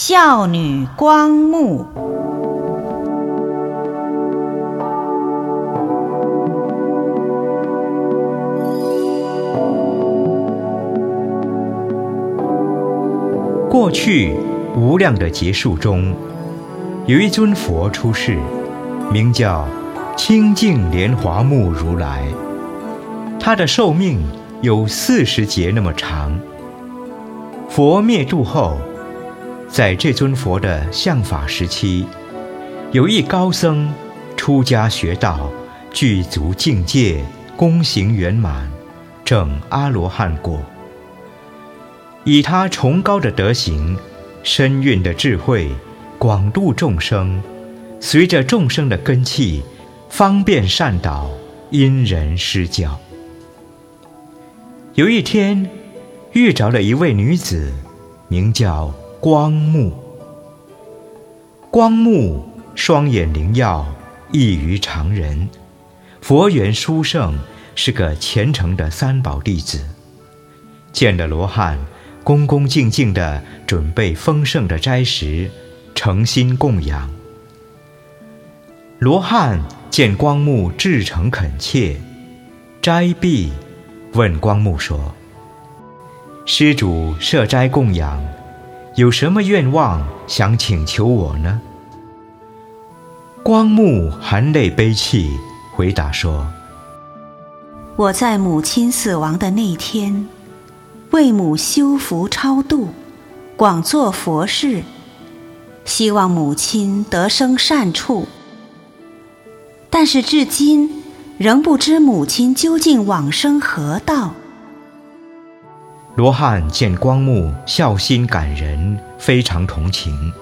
孝女光目。过去无量的劫数中，有一尊佛出世，名叫清净莲华目如来。他的寿命有四十劫那么长。佛灭度后。在这尊佛的相法时期，有一高僧出家学道，具足境界，功行圆满，证阿罗汉果。以他崇高的德行、深蕴的智慧，广度众生，随着众生的根器，方便善导，因人施教。有一天，遇着了一位女子，名叫。光目，光目双眼灵耀，异于常人。佛缘殊胜，是个虔诚的三宝弟子。见了罗汉，恭恭敬敬地准备丰盛的斋食，诚心供养。罗汉见光目至诚恳切，斋毕，问光目说：“施主设斋供养。”有什么愿望想请求我呢？光目含泪悲泣，回答说：“我在母亲死亡的那天，为母修福超度，广做佛事，希望母亲得生善处。但是至今仍不知母亲究竟往生何道。”罗汉见光目孝心感人，非常同情，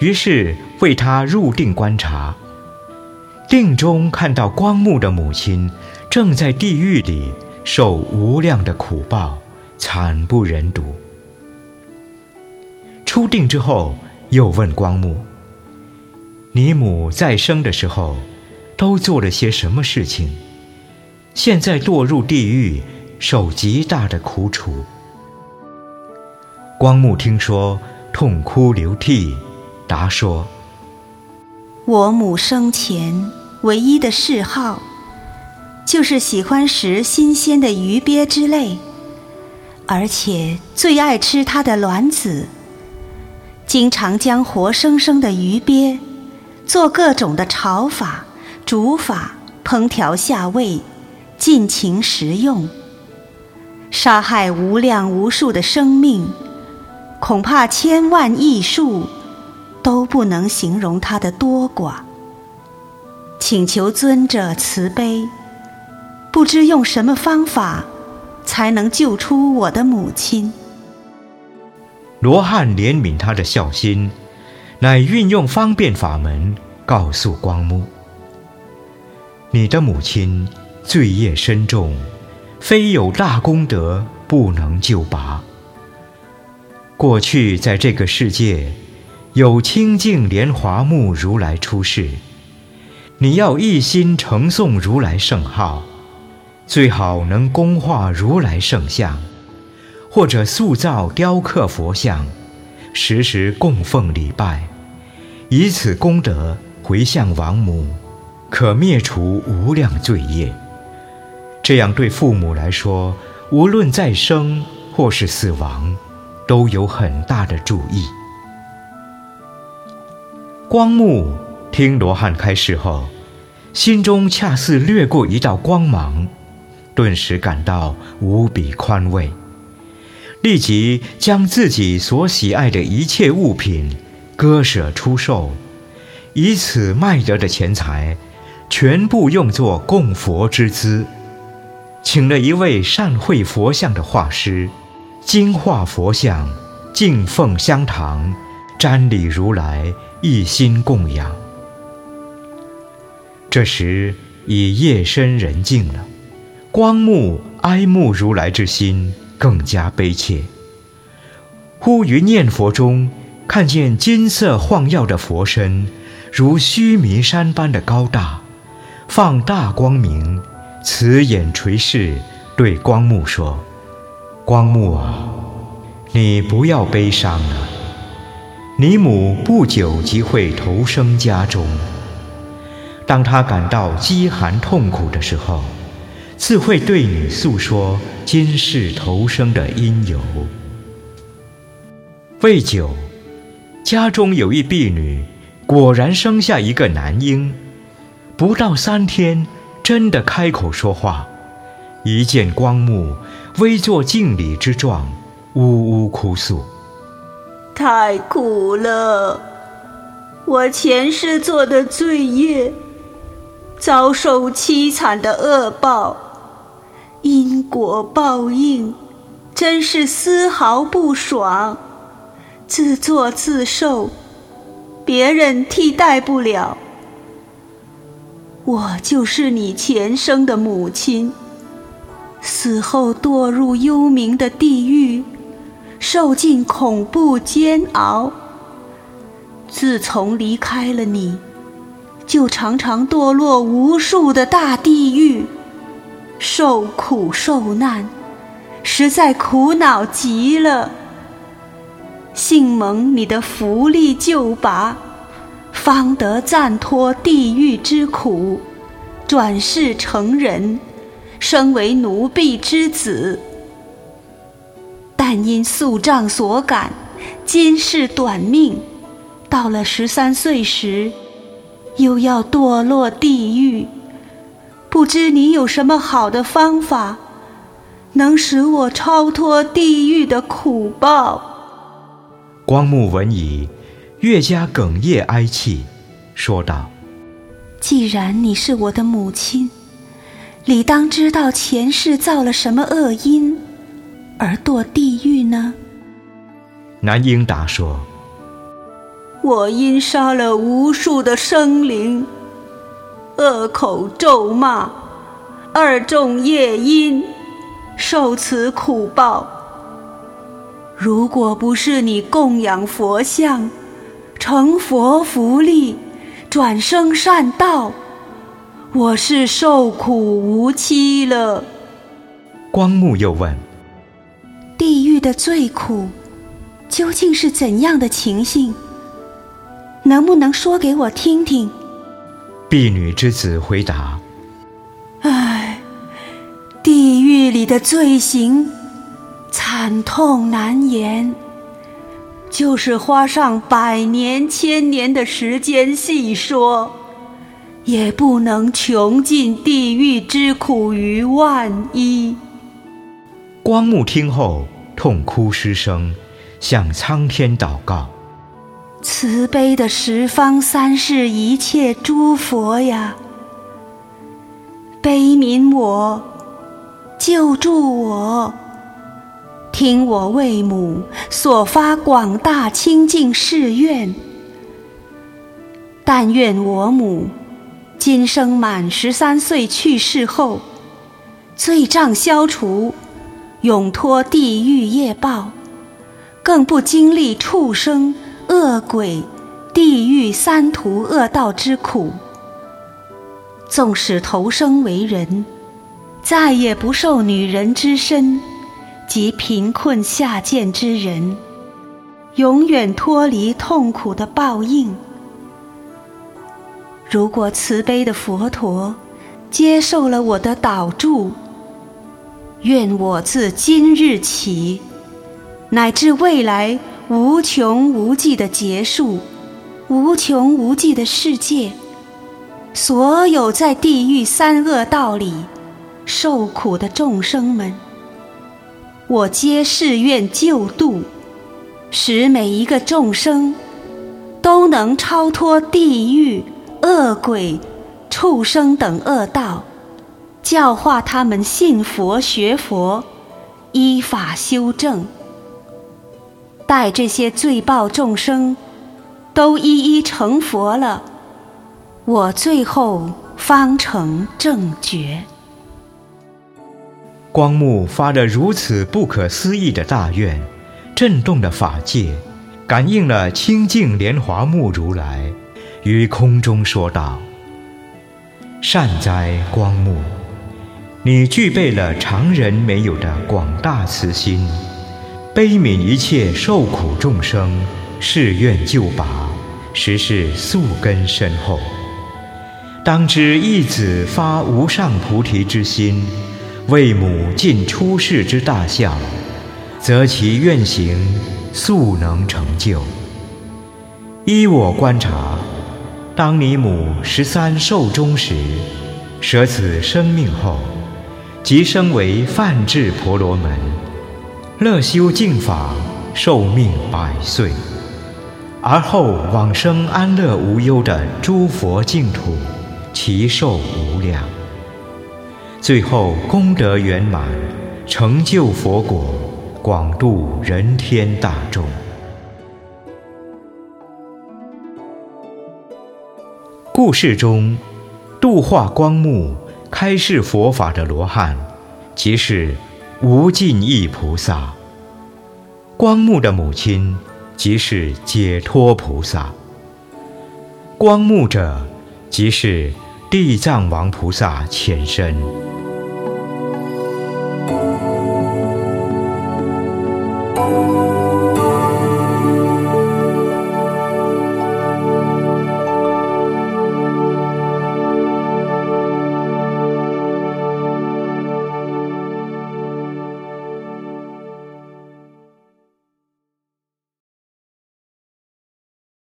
于是为他入定观察。定中看到光目的母亲正在地狱里受无量的苦报，惨不忍睹。出定之后，又问光目：“你母在生的时候，都做了些什么事情？现在堕入地狱。”受极大的苦楚。光目听说，痛哭流涕，答说：“我母生前唯一的嗜好，就是喜欢食新鲜的鱼鳖之类，而且最爱吃它的卵子。经常将活生生的鱼鳖，做各种的炒法、煮法、烹调下味，尽情食用。”杀害无量无数的生命，恐怕千万亿数都不能形容它的多寡。请求尊者慈悲，不知用什么方法才能救出我的母亲。罗汉怜悯他的孝心，乃运用方便法门，告诉光目：你的母亲罪业深重。非有大功德不能救拔。过去在这个世界，有清净莲华目如来出世，你要一心承诵如来圣号，最好能供化如来圣像，或者塑造雕刻佛像，时时供奉礼拜，以此功德回向王母，可灭除无量罪业。这样对父母来说，无论再生或是死亡，都有很大的注意。光目听罗汉开示后，心中恰似掠过一道光芒，顿时感到无比宽慰，立即将自己所喜爱的一切物品割舍出售，以此卖得的钱财，全部用作供佛之资。请了一位善绘佛像的画师，精画佛像，敬奉香堂，瞻礼如来，一心供养。这时已夜深人静了，光目哀慕如来之心更加悲切。忽于念佛中，看见金色晃耀的佛身，如须弥山般的高大，放大光明。慈眼垂视，对光目说：“光目啊，你不要悲伤了。你母不久即会投生家中。当她感到饥寒痛苦的时候，自会对你诉说今世投生的因由。未久，家中有一婢女，果然生下一个男婴。不到三天，真的开口说话。一见光目，微作敬礼之状，呜呜哭诉：“太苦了！我前世做的罪业，遭受凄惨的恶报，因果报应，真是丝毫不爽。自作自受，别人替代不了。我就是你前生的母亲。”死后堕入幽冥的地狱，受尽恐怖煎熬。自从离开了你，就常常堕落无数的大地狱，受苦受难，实在苦恼极了。幸蒙你的福力救拔，方得暂脱地狱之苦，转世成人。生为奴婢之子，但因宿障所感，今世短命。到了十三岁时，又要堕落地狱。不知你有什么好的方法，能使我超脱地狱的苦报？光目闻已，越加哽咽哀泣，说道：“既然你是我的母亲。”理当知道前世造了什么恶因，而堕地狱呢？男婴答说：“我因杀了无数的生灵，恶口咒骂，二众业因，受此苦报。如果不是你供养佛像，成佛福利，转生善道。”我是受苦无期了。光目又问：“地狱的最苦，究竟是怎样的情形？能不能说给我听听？”婢女之子回答：“唉，地狱里的罪行，惨痛难言，就是花上百年千年的时间细说。”也不能穷尽地狱之苦于万一。光目听后痛哭失声，向苍天祷告：“慈悲的十方三世一切诸佛呀，悲悯我，救助我，听我为母所发广大清净誓愿。但愿我母。”今生满十三岁去世后，罪障消除，永脱地狱业报，更不经历畜生、恶鬼、地狱三途恶道之苦。纵使投生为人，再也不受女人之身及贫困下贱之人，永远脱离痛苦的报应。如果慈悲的佛陀接受了我的祷祝，愿我自今日起，乃至未来无穷无际的结束，无穷无际的世界，所有在地狱三恶道里受苦的众生们，我皆誓愿救度，使每一个众生都能超脱地狱。恶鬼、畜生等恶道，教化他们信佛学佛，依法修正。待这些罪报众生都一一成佛了，我最后方成正觉。光目发了如此不可思议的大愿，震动的法界，感应了清净莲华目如来。于空中说道：“善哉，光目，你具备了常人没有的广大慈心，悲悯一切受苦众生，誓愿救拔，实是宿根深厚。当知一子发无上菩提之心，为母尽出世之大孝，则其愿行速能成就。依我观察，当你母十三寿终时，舍此生命后，即生为梵志婆罗门，乐修净法，寿命百岁，而后往生安乐无忧的诸佛净土。其寿无量，最后功德圆满，成就佛果，广度人天大众。故事中，度化光目、开示佛法的罗汉，即是无尽意菩萨；光目的母亲，即是解脱菩萨。光目者。即是地藏王菩萨前身。